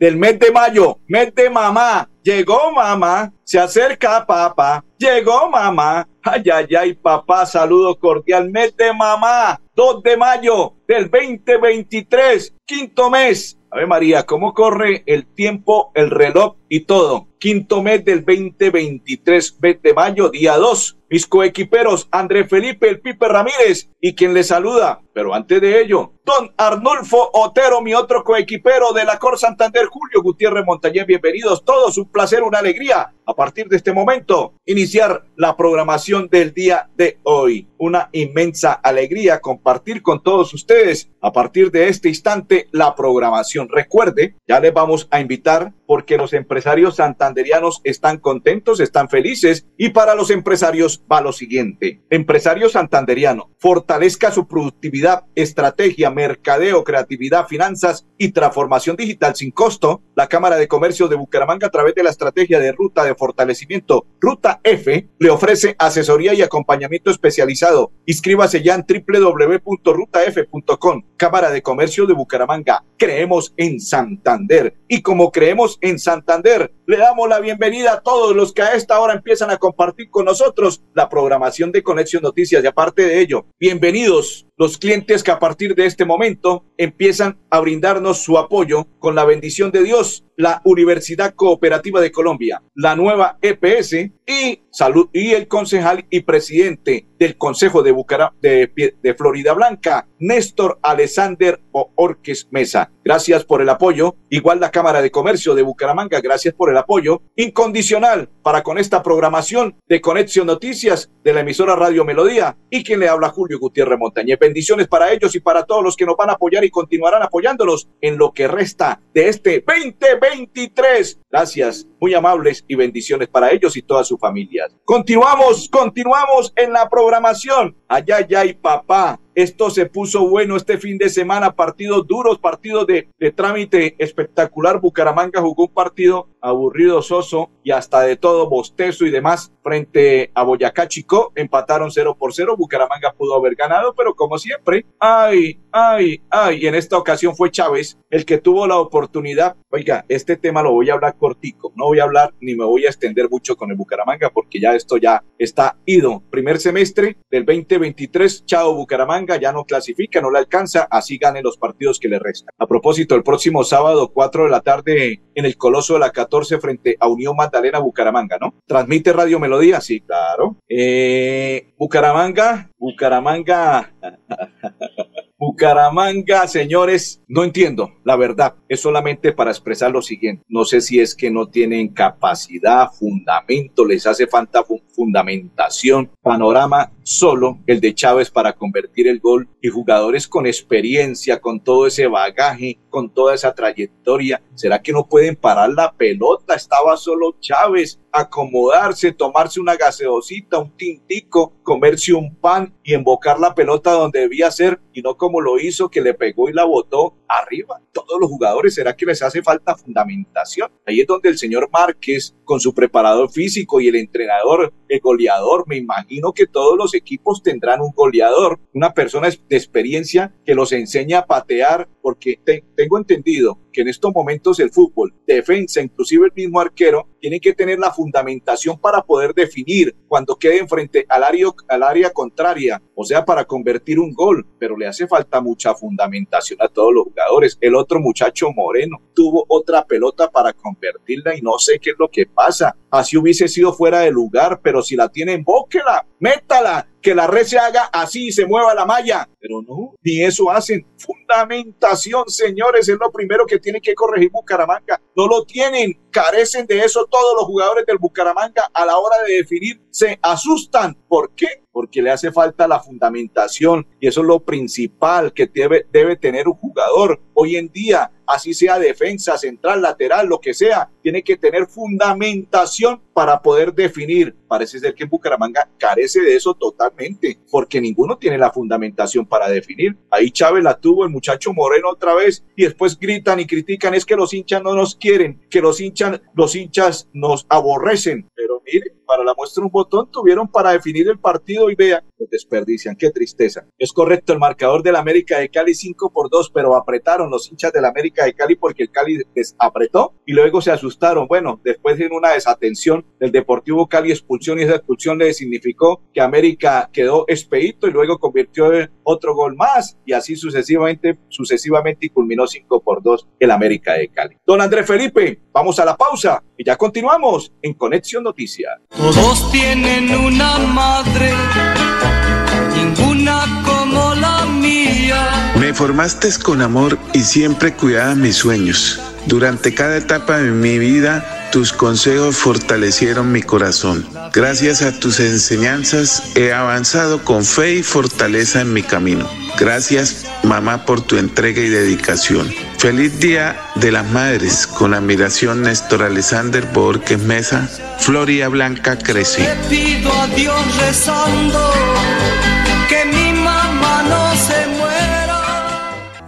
del mes de mayo, mes de mamá. Llegó mamá, se acerca papá. Llegó mamá. Ay, ay, ay, papá, saludo cordial. Mes de mamá, 2 de mayo del 2023, quinto mes. A ver, María, ¿cómo corre el tiempo, el reloj y todo? Quinto mes del 2023, mes de mayo, día 2 mis coequiperos André Felipe El Pipe Ramírez y quien le saluda. Pero antes de ello, don Arnulfo Otero, mi otro coequipero de la Cor Santander, Julio Gutiérrez Montañez, bienvenidos todos, un placer, una alegría. A partir de este momento, iniciar la programación del día de hoy. Una inmensa alegría compartir con todos ustedes a partir de este instante la programación. Recuerde, ya les vamos a invitar porque los empresarios santanderianos están contentos, están felices y para los empresarios va lo siguiente. Empresario santanderiano, fortalezca su productividad, estrategia, mercadeo, creatividad, finanzas y transformación digital sin costo. La Cámara de Comercio de Bucaramanga a través de la estrategia de ruta de fortalecimiento Ruta F le ofrece asesoría y acompañamiento especializado. Inscríbase ya en www.rutaf.com. Cámara de Comercio de Bucaramanga. Creemos en Santander y como creemos en Santander, le damos la bienvenida a todos los que a esta hora empiezan a compartir con nosotros la programación de Conexión Noticias y aparte de ello, bienvenidos los clientes que a partir de este momento empiezan a brindarnos su apoyo con la bendición de Dios, la Universidad Cooperativa de Colombia, la nueva EPS y salud y el concejal y presidente del Consejo de, Bucara, de, de Florida Blanca, Néstor Alexander Orques Mesa. Gracias por el apoyo. Igual la Cámara de Comercio de Bucaramanga, gracias por el apoyo incondicional para con esta programación de Conexión Noticias de la emisora Radio Melodía y quien le habla Julio Gutiérrez Montañez. Bendiciones para ellos y para todos los que nos van a apoyar y continuarán apoyándolos en lo que resta de este 2023. Gracias, muy amables y bendiciones para ellos y todas sus Continuamos, continuamos en la programación. Allá, y papá. Esto se puso bueno este fin de semana, partidos duros, partidos de, trámite espectacular. Bucaramanga jugó un partido aburrido, soso y hasta de todo bostezo y demás frente a Boyacá Chico. Empataron 0 por 0. Bucaramanga pudo haber ganado, pero como siempre, ay, ay, ay. Y en esta ocasión fue Chávez el que tuvo la oportunidad. Oiga, este tema lo voy a hablar cortico. No voy a hablar ni me voy a extender mucho con el Bucaramanga porque ya esto ya está ido. Primer semestre del 2023, chao Bucaramanga, ya no clasifica, no le alcanza, así gane los partidos que le restan. A propósito, el próximo sábado, 4 de la tarde, en el Coloso de la 14 frente a Unión Magdalena Bucaramanga, ¿no? Transmite Radio Melodía, sí, claro. Eh, Bucaramanga, Bucaramanga. Bucaramanga, señores, no entiendo, la verdad, es solamente para expresar lo siguiente. No sé si es que no tienen capacidad, fundamento, les hace falta fundamentación, panorama solo el de Chávez para convertir el gol y jugadores con experiencia, con todo ese bagaje, con toda esa trayectoria. ¿Será que no pueden parar la pelota? Estaba solo Chávez, acomodarse, tomarse una gaseosita, un tintico, comerse un pan y embocar la pelota donde debía ser y no como lo hizo que le pegó y la botó arriba. Todos los jugadores, ¿será que les hace falta fundamentación? Ahí es donde el señor Márquez, con su preparador físico y el entrenador, el goleador, me imagino que todos los equipos tendrán un goleador, una persona de experiencia que los enseña a patear, porque te, tengo entendido que en estos momentos el fútbol, defensa, inclusive el mismo arquero, tienen que tener la fundamentación para poder definir cuando queden frente al área, al área contraria, o sea, para convertir un gol, pero le hace falta mucha fundamentación a todos los jugadores. El otro muchacho moreno tuvo otra pelota para convertirla y no sé qué es lo que pasa. Así hubiese sido fuera de lugar, pero si la tienen, bóquela, métala, que la red se haga así y se mueva la malla. Pero no, ni eso hacen. Fundamentación, señores, es lo primero que tiene que corregir Bucaramanga. No lo tienen, carecen de eso todos los jugadores del Bucaramanga a la hora de definir, se asustan. ¿Por qué? Porque le hace falta la fundamentación y eso es lo principal que debe, debe tener un jugador. Hoy en día así sea defensa, central, lateral, lo que sea, tiene que tener fundamentación para poder definir. Parece ser que Bucaramanga carece de eso totalmente, porque ninguno tiene la fundamentación para definir. Ahí Chávez la tuvo, el muchacho Moreno otra vez, y después gritan y critican, es que los hinchas no nos quieren, que los hinchas, los hinchas nos aborrecen. Pero mire, para la muestra un botón tuvieron para definir el partido y vean, lo desperdician, qué tristeza. Es correcto el marcador del América de Cali 5 por 2, pero apretaron los hinchas del América de Cali porque el Cali les apretó y luego se asustaron. Bueno, después de una desatención del Deportivo Cali expulsión y esa expulsión le significó que América quedó expedito y luego convirtió en otro gol más y así sucesivamente, sucesivamente y culminó 5 por 2 el América de Cali. Don Andrés Felipe, vamos a la pausa y ya continuamos en Conexión Noticias. Todos tienen una madre, ninguna como la mía. Me formaste con amor y siempre cuidaba mis sueños. Durante cada etapa de mi vida, tus consejos fortalecieron mi corazón. Gracias a tus enseñanzas he avanzado con fe y fortaleza en mi camino. Gracias, mamá, por tu entrega y dedicación. Feliz Día de las Madres. Con admiración, Néstor Alexander Borges Mesa. Floria Blanca crece.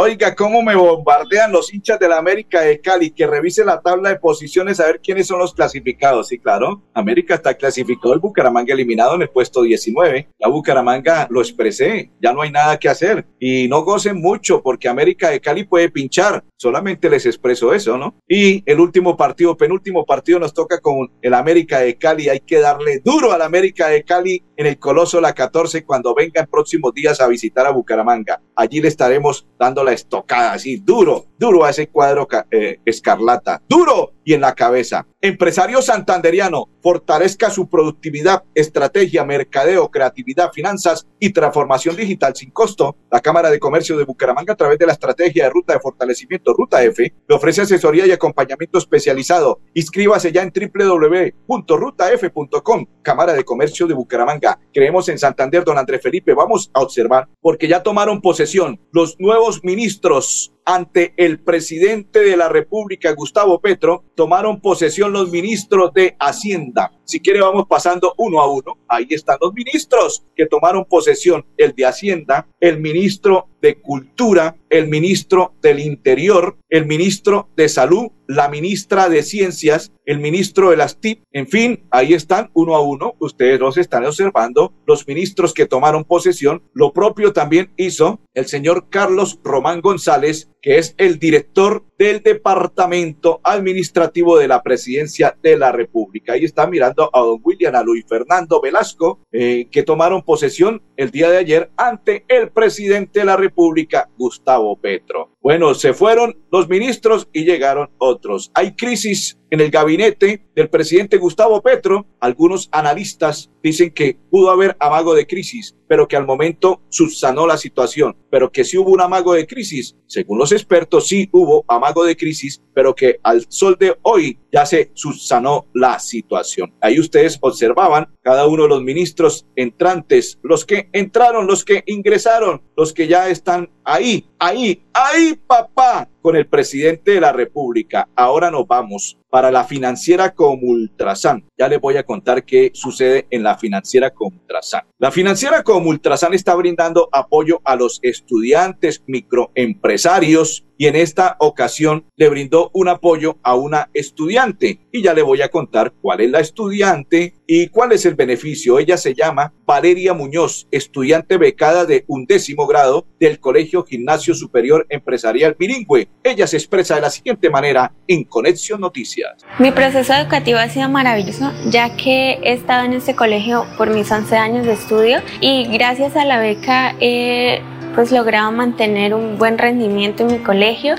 Oiga, cómo me bombardean los hinchas de la América de Cali. Que revise la tabla de posiciones a ver quiénes son los clasificados. Sí, claro. América está clasificado, el Bucaramanga eliminado en el puesto 19. La Bucaramanga lo expresé. Ya no hay nada que hacer. Y no gocen mucho porque América de Cali puede pinchar. Solamente les expreso eso, ¿no? Y el último partido, penúltimo partido nos toca con el América de Cali. Hay que darle duro al América de Cali en el Coloso La 14 cuando venga en próximos días a visitar a Bucaramanga. Allí le estaremos dando la estocada así, duro, duro a ese cuadro eh, escarlata, duro y en la cabeza. Empresario santanderiano, fortalezca su productividad, estrategia, mercadeo, creatividad, finanzas y transformación digital sin costo. La Cámara de Comercio de Bucaramanga, a través de la estrategia de ruta de fortalecimiento Ruta F, le ofrece asesoría y acompañamiento especializado. Inscríbase ya en www.rutaf.com. Cámara de Comercio de Bucaramanga. Creemos en Santander, don Andrés Felipe. Vamos a observar, porque ya tomaron posesión los nuevos ministros ante el presidente de la República, Gustavo Petro, tomaron posesión los ministros de Hacienda. Si quiere, vamos pasando uno a uno. Ahí están los ministros que tomaron posesión, el de Hacienda, el ministro de Cultura, el ministro del Interior, el ministro de Salud, la ministra de Ciencias, el ministro de las TIP, en fin, ahí están uno a uno, ustedes los están observando, los ministros que tomaron posesión, lo propio también hizo el señor Carlos Román González, que es el director del Departamento Administrativo de la Presidencia de la República. Ahí está mirando a don William, a Luis Fernando Velasco, eh, que tomaron posesión el día de ayer ante el presidente de la República, Gustavo Petro. Bueno, se fueron los ministros y llegaron otros. Hay crisis en el gabinete del presidente Gustavo Petro. Algunos analistas dicen que pudo haber amago de crisis, pero que al momento subsanó la situación, pero que sí hubo un amago de crisis. Según los expertos, sí hubo amago de crisis, pero que al sol de hoy ya se subsanó la situación. Ahí ustedes observaban cada uno de los ministros entrantes, los que entraron, los que ingresaron, los que ya están ahí, ahí, ahí, papá, con el presidente de la República. Ahora nos vamos para la financiera Comultrasan. Ya les voy a contar qué sucede en la financiera Comultrasan. La financiera Comultrasan está brindando apoyo a los estudiantes, microempresarios, y en esta ocasión le brindó un apoyo a una estudiante y ya le voy a contar cuál es la estudiante y cuál es el beneficio. Ella se llama Valeria Muñoz, estudiante becada de undécimo grado del Colegio Gimnasio Superior Empresarial Bilingüe. Ella se expresa de la siguiente manera en Conexión Noticias. Mi proceso educativo ha sido maravilloso, ya que he estado en este colegio por mis 11 años de estudio y gracias a la beca he pues logrado mantener un buen rendimiento en mi colegio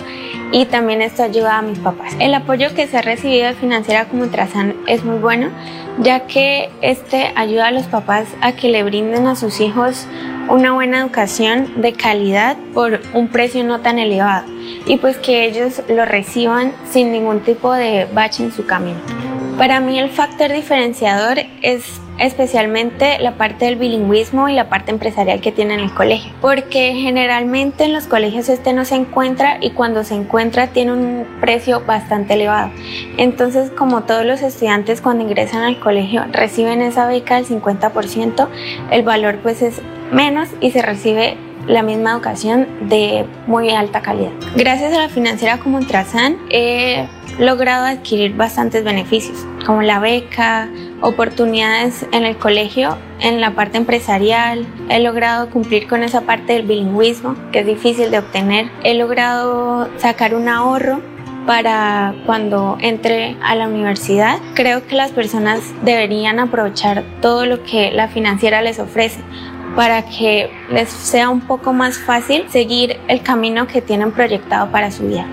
y también esto ayuda a mis papás. El apoyo que se ha recibido de Financiera como Trazan es muy bueno, ya que este ayuda a los papás a que le brinden a sus hijos una buena educación de calidad por un precio no tan elevado y pues que ellos lo reciban sin ningún tipo de bache en su camino. Para mí el factor diferenciador es especialmente la parte del bilingüismo y la parte empresarial que tiene en el colegio, porque generalmente en los colegios este no se encuentra y cuando se encuentra tiene un precio bastante elevado. Entonces, como todos los estudiantes cuando ingresan al colegio reciben esa beca del 50%, el valor pues es menos y se recibe la misma educación de muy alta calidad. Gracias a la financiera como Trasan he logrado adquirir bastantes beneficios, como la beca, oportunidades en el colegio, en la parte empresarial, he logrado cumplir con esa parte del bilingüismo, que es difícil de obtener, he logrado sacar un ahorro para cuando entre a la universidad. Creo que las personas deberían aprovechar todo lo que la financiera les ofrece para que les sea un poco más fácil seguir el camino que tienen proyectado para su vida.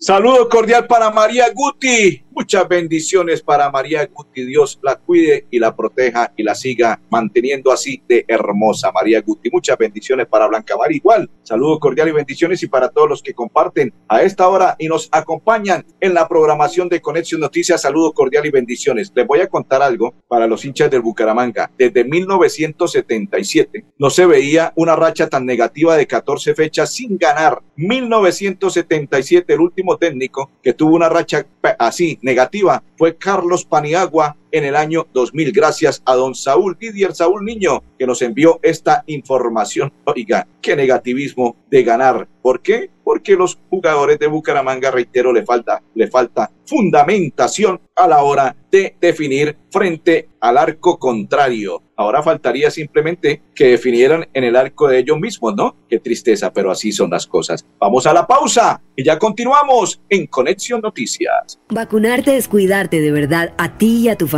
Saludo cordial para María Guti. Muchas bendiciones para María Guti. Dios la cuide y la proteja y la siga manteniendo así de hermosa. María Guti. Muchas bendiciones para Blanca Mar. Igual, saludo cordial y bendiciones y para todos los que comparten a esta hora y nos acompañan en la programación de Conexión Noticias. Saludo cordial y bendiciones. Les voy a contar algo para los hinchas del Bucaramanga. Desde 1977 no se veía una racha tan negativa de 14 fechas sin ganar. 1977, el último técnico que tuvo una racha así negativa fue Carlos Paniagua en el año 2000. Gracias a don Saúl Didier Saúl Niño que nos envió esta información. Oiga, qué negativismo de ganar. ¿Por qué? Porque los jugadores de Bucaramanga, reitero, le falta, le falta fundamentación a la hora de definir frente al arco contrario. Ahora faltaría simplemente que definieran en el arco de ellos mismos, ¿no? Qué tristeza, pero así son las cosas. Vamos a la pausa y ya continuamos en Conexión Noticias. Vacunarte es cuidarte de verdad a ti y a tu familia.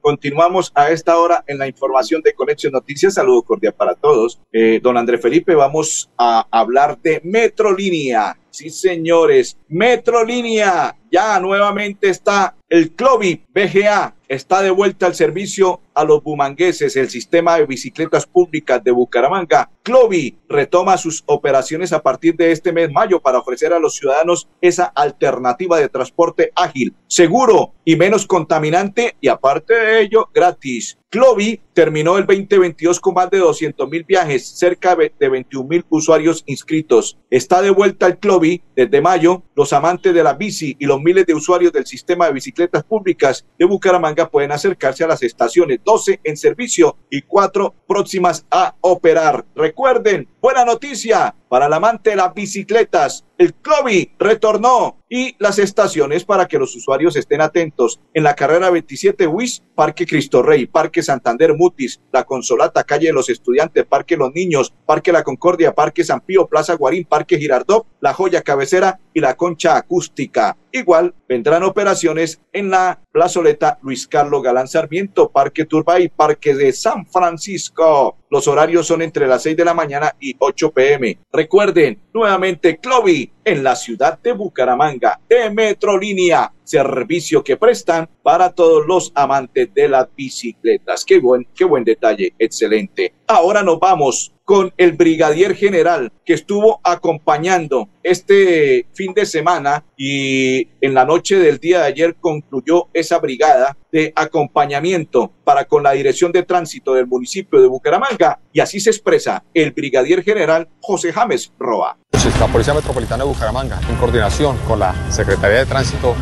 Continuamos a esta hora en la información de Conexión Noticias. Saludo cordial para todos. Eh, don André Felipe, vamos a hablar de Metrolínea. Sí, señores, Metrolínea. Ya nuevamente está el Clovi BGA. Está de vuelta al servicio a los bumangueses. El sistema de bicicletas públicas de Bucaramanga. Clovi retoma sus operaciones a partir de este mes mayo para ofrecer a los ciudadanos esa alternativa de transporte ágil, seguro y menos contaminante y aparte de ello gratis. Clovi terminó el 2022 con más de 200 mil viajes, cerca de 21 mil usuarios inscritos. Está de vuelta el Clovi desde mayo. Los amantes de la bici y los miles de usuarios del sistema de bicicletas públicas de Bucaramanga pueden acercarse a las estaciones 12 en servicio y 4 próximas a operar. Recuerden, buena noticia para el amante de las bicicletas. El Clovi retornó y las estaciones para que los usuarios estén atentos. En la carrera 27 WIS, Parque Cristo Rey, Parque Santander Mutis, La Consolata, Calle de los Estudiantes, Parque Los Niños, Parque La Concordia, Parque San Pío, Plaza Guarín, Parque Girardot, La Joya Cabecera y La Concha Acústica. Igual vendrán operaciones en la plazoleta Luis Carlos Galán Sarmiento, Parque Turbay, Parque de San Francisco. Los horarios son entre las 6 de la mañana y 8 pm. Recuerden, nuevamente Clovi en la ciudad de Bucaramanga, de Metrolínea servicio que prestan para todos los amantes de las bicicletas. Qué buen, qué buen detalle, excelente. Ahora nos vamos con el brigadier general que estuvo acompañando este fin de semana y en la noche del día de ayer concluyó esa brigada de acompañamiento para con la dirección de tránsito del municipio de Bucaramanga y así se expresa el brigadier general José James Roa. La Policía Metropolitana de Bucaramanga, en coordinación con la Secretaría de Tránsito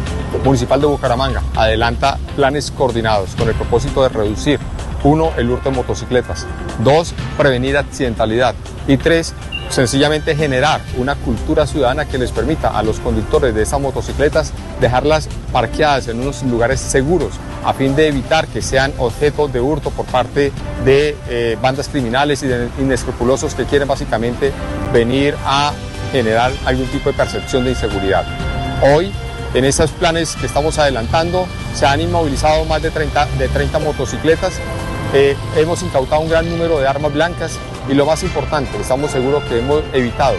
Municipal de Bucaramanga, adelanta planes coordinados con el propósito de reducir uno, el hurto de motocicletas. Dos, prevenir accidentalidad. Y tres, sencillamente generar una cultura ciudadana que les permita a los conductores de esas motocicletas dejarlas parqueadas en unos lugares seguros a fin de evitar que sean objeto de hurto por parte de eh, bandas criminales y de inescrupulosos que quieren básicamente venir a generar algún tipo de percepción de inseguridad. Hoy, en esos planes que estamos adelantando, se han inmovilizado más de 30, de 30 motocicletas eh, hemos incautado un gran número de armas blancas y lo más importante, estamos seguros que hemos evitado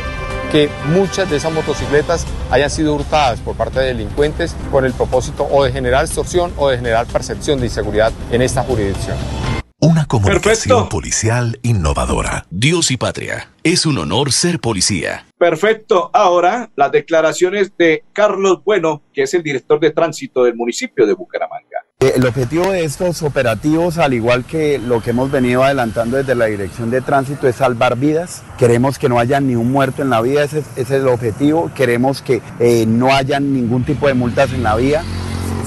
que muchas de esas motocicletas hayan sido hurtadas por parte de delincuentes con el propósito o de generar extorsión o de generar percepción de inseguridad en esta jurisdicción. Una comunicación policial innovadora. Dios y patria. Es un honor ser policía. Perfecto. Ahora las declaraciones de Carlos Bueno, que es el director de tránsito del municipio de Bucaramanga. Eh, el objetivo de estos operativos, al igual que lo que hemos venido adelantando desde la Dirección de Tránsito, es salvar vidas. Queremos que no haya ni un muerto en la vía, ese, es el objetivo. Queremos que eh, no haya ningún tipo de multas en la vía.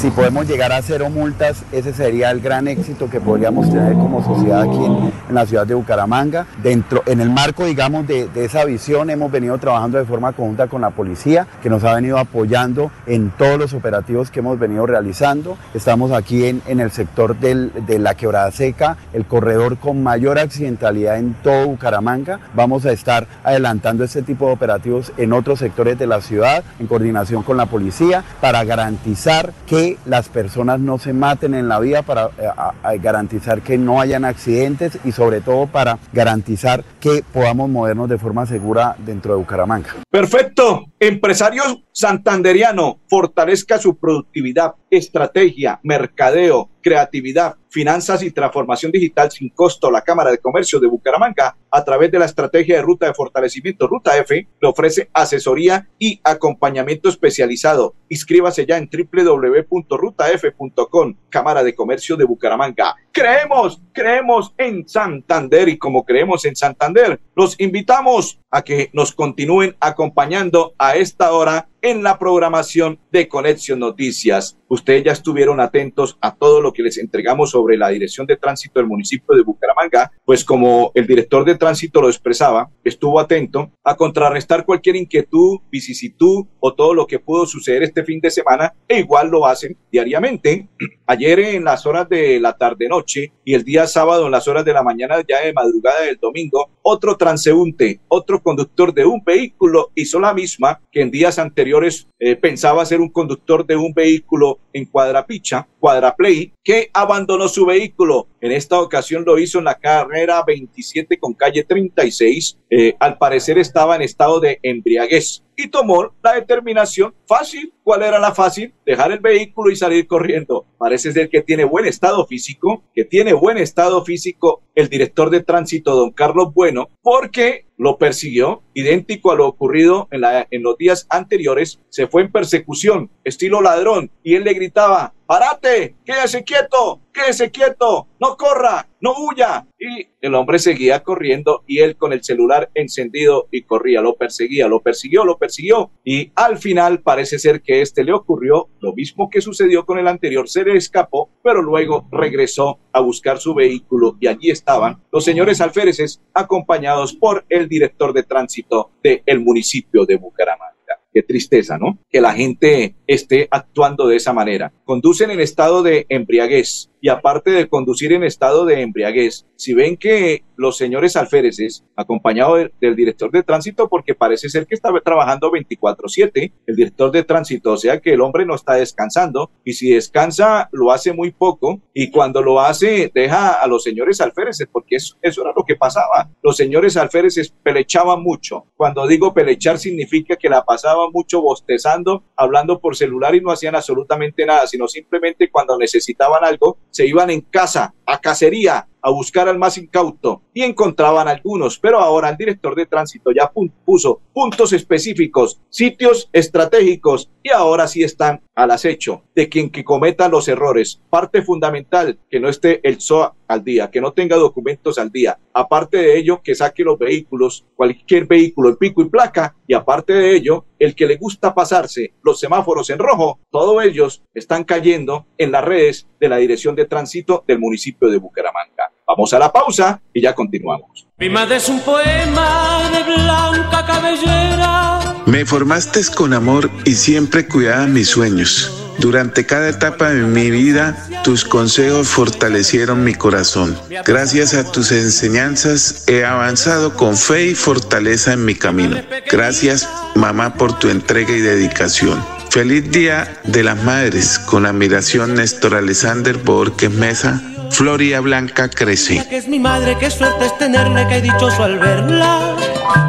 Si podemos llegar a cero multas, ese sería el gran éxito que podríamos tener como sociedad aquí en, la ciudad de Bucaramanga. Dentro, en el marco, digamos, de, esa visión, hemos venido trabajando de forma conjunta con la policía, que nos ha venido apoyando en todos los operativos que hemos venido realizando. Estamos aquí en, en el sector del, de la quebrada seca, el corredor con mayor accidentalidad en todo Bucaramanga. Vamos a estar adelantando este tipo de operativos en otros sectores de la ciudad, en coordinación con la policía, para garantizar que las personas no se maten en la vía, para eh, garantizar que no hayan accidentes y sobre todo para garantizar que podamos movernos de forma segura dentro de Bucaramanga. Perfecto. Empresario santanderiano, fortalezca su productividad, estrategia, mercadeo, creatividad, finanzas y transformación digital sin costo. La Cámara de Comercio de Bucaramanga, a través de la estrategia de ruta de fortalecimiento Ruta F, le ofrece asesoría y acompañamiento especializado. Inscríbase ya en www.rutaf.com, Cámara de Comercio de Bucaramanga. Creemos, creemos en Santander y como creemos en Santander, los invitamos a que nos continúen acompañando a esta hora en la programación de Conexión Noticias. Ustedes ya estuvieron atentos a todo lo que les entregamos sobre la Dirección de Tránsito del municipio de Bucaramanga, pues como el director de tránsito lo expresaba, estuvo atento a contrarrestar cualquier inquietud, vicisitud o todo lo que pudo suceder este fin de semana e igual lo hacen diariamente. Ayer en las horas de la tarde-noche y el día sábado en las horas de la mañana ya de madrugada del domingo, otro transeúnte, otro conductor de un vehículo hizo la misma que en días anteriores eh, pensaba ser un conductor de un vehículo en Cuadrapicha, Cuadraplay, que abandonó su vehículo. En esta ocasión lo hizo en la carrera 27 con calle 36. Eh, al parecer estaba en estado de embriaguez y tomó la determinación fácil. ¿Cuál era la fácil? Dejar el vehículo y salir corriendo. Parece ser que tiene buen estado físico, que tiene buen estado físico el director de tránsito, don Carlos Bueno, porque lo persiguió, idéntico a lo ocurrido en, la, en los días anteriores, se fue en persecución, estilo ladrón, y él le gritaba, ¡Parate! ¡Quédese quieto! ¡Quédese quieto! ¡No corra! ¡No huya! Y el hombre seguía corriendo y él con el celular encendido y corría, lo perseguía, lo persiguió, lo persiguió. Y al final parece ser que este le ocurrió lo mismo que sucedió con el anterior, se le escapó, pero luego regresó a buscar su vehículo y allí estaban los señores alféreces acompañados por el director de tránsito del municipio de Bucaramanga. Qué tristeza, ¿no? Que la gente esté actuando de esa manera. Conducen en estado de embriaguez y aparte de conducir en estado de embriaguez, si ven que los señores alféreces, acompañado del director de tránsito, porque parece ser que estaba trabajando 24/7 el director de tránsito, o sea que el hombre no está descansando y si descansa lo hace muy poco y cuando lo hace deja a los señores alféreces, porque eso, eso era lo que pasaba. Los señores alféreces pelechaban mucho. Cuando digo pelechar significa que la pasaban mucho bostezando, hablando por celular y no hacían absolutamente nada, sino simplemente cuando necesitaban algo se iban en casa, a cacería, a buscar al más incauto y encontraban algunos, pero ahora el director de tránsito ya puso puntos específicos, sitios estratégicos y ahora sí están al acecho de quien que cometa los errores. Parte fundamental, que no esté el SOA al día, que no tenga documentos al día. Aparte de ello, que saque los vehículos, cualquier vehículo en pico y placa. Y aparte de ello, el que le gusta pasarse los semáforos en rojo, todos ellos están cayendo en las redes de la Dirección de Tránsito del municipio de Bucaramanga. Vamos a la pausa y ya continuamos. Mi madre es un poema de blanca cabellera. Me formaste con amor y siempre cuidaba mis sueños. Durante cada etapa de mi vida, tus consejos fortalecieron mi corazón. Gracias a tus enseñanzas he avanzado con fe y fortaleza en mi camino. Gracias, mamá, por tu entrega y dedicación. Feliz Día de las Madres, con admiración Néstor Alexander Borges Mesa, Floria Blanca crece. Es mi madre, qué suerte es tenerla, dichoso al verla,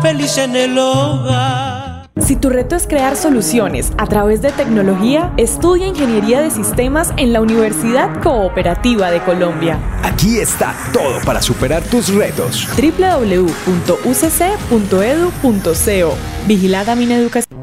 feliz en el hogar. Si tu reto es crear soluciones a través de tecnología, estudia Ingeniería de Sistemas en la Universidad Cooperativa de Colombia. Aquí está todo para superar tus retos. www.ucc.edu.co Vigilada Mineducación.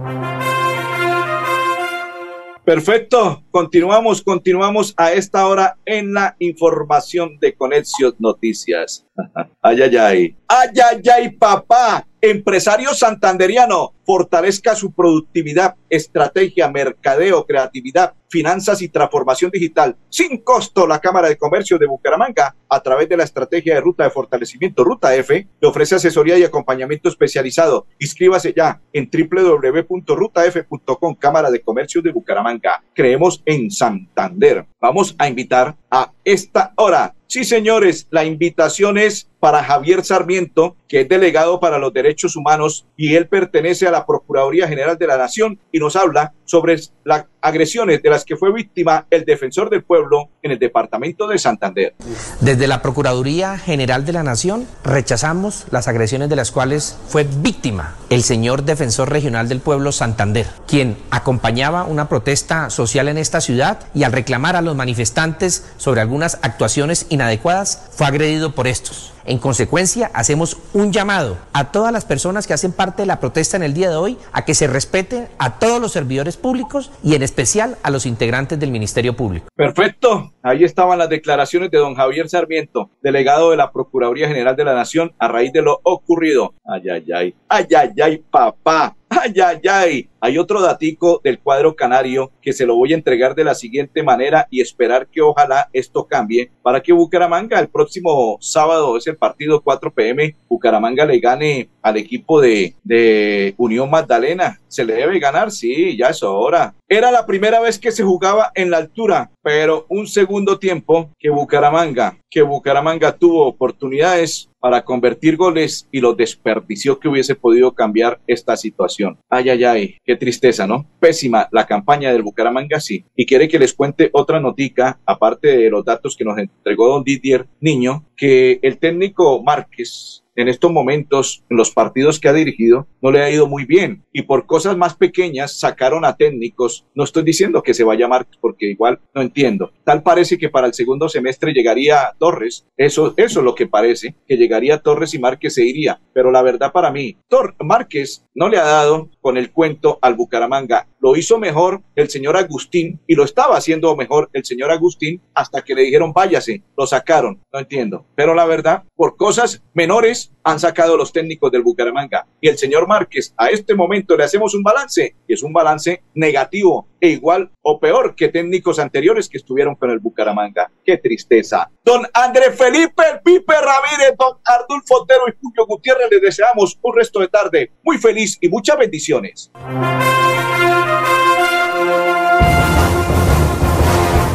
Perfecto, continuamos, continuamos a esta hora en la información de Conexión Noticias. ay, ay, ay, ay, ay, ay, papá. Empresario santanderiano, fortalezca su productividad, estrategia, mercadeo, creatividad, finanzas y transformación digital. Sin costo, la Cámara de Comercio de Bucaramanga, a través de la estrategia de ruta de fortalecimiento Ruta F, le ofrece asesoría y acompañamiento especializado. Inscríbase ya en www.rutaf.com, Cámara de Comercio de Bucaramanga. Creemos en Santander. Vamos a invitar a esta hora Sí, señores, la invitación es para Javier Sarmiento, que es delegado para los derechos humanos y él pertenece a la Procuraduría General de la Nación y nos habla sobre las agresiones de las que fue víctima el defensor del pueblo en el departamento de Santander. Desde la Procuraduría General de la Nación rechazamos las agresiones de las cuales fue víctima el señor defensor regional del pueblo Santander, quien acompañaba una protesta social en esta ciudad y al reclamar a los manifestantes sobre algunas actuaciones inadecuadas fue agredido por estos. En consecuencia, hacemos un llamado a todas las personas que hacen parte de la protesta en el día de hoy a que se respete a todos los servidores públicos y en especial a los integrantes del Ministerio Público. Perfecto. Ahí estaban las declaraciones de don Javier Sarmiento, delegado de la Procuraduría General de la Nación, a raíz de lo ocurrido. Ay, ay, ay. Ay, ay, ay, papá. Ay, ay, ay. Hay otro datico del cuadro canario que se lo voy a entregar de la siguiente manera y esperar que ojalá esto cambie para que Bucaramanga el próximo sábado es el partido 4 pm, Bucaramanga le gane al equipo de, de Unión Magdalena. Se le debe ganar, sí, ya es hora. Era la primera vez que se jugaba en la altura, pero un segundo tiempo que Bucaramanga, que Bucaramanga tuvo oportunidades para convertir goles y lo desperdició que hubiese podido cambiar esta situación. Ay, ay, ay, qué tristeza, ¿no? Pésima la campaña del Bucaramanga, sí. Y quiere que les cuente otra notica, aparte de los datos que nos entregó don Didier Niño, que el técnico Márquez en estos momentos, en los partidos que ha dirigido, no le ha ido muy bien. Y por cosas más pequeñas sacaron a técnicos. No estoy diciendo que se vaya Márquez, porque igual no entiendo. Tal parece que para el segundo semestre llegaría Torres. Eso, eso es lo que parece, que llegaría Torres y Márquez se iría. Pero la verdad para mí, Tor Márquez no le ha dado con el cuento al Bucaramanga. Lo hizo mejor el señor Agustín y lo estaba haciendo mejor el señor Agustín hasta que le dijeron váyase, lo sacaron, no entiendo. Pero la verdad, por cosas menores han sacado los técnicos del Bucaramanga. Y el señor Márquez, a este momento le hacemos un balance y es un balance negativo e igual o peor que técnicos anteriores que estuvieron con el Bucaramanga. Qué tristeza. Don André Felipe Pipe Ramírez, don Ardulfo Otero y Julio Gutiérrez, les deseamos un resto de tarde muy feliz y muchas bendiciones.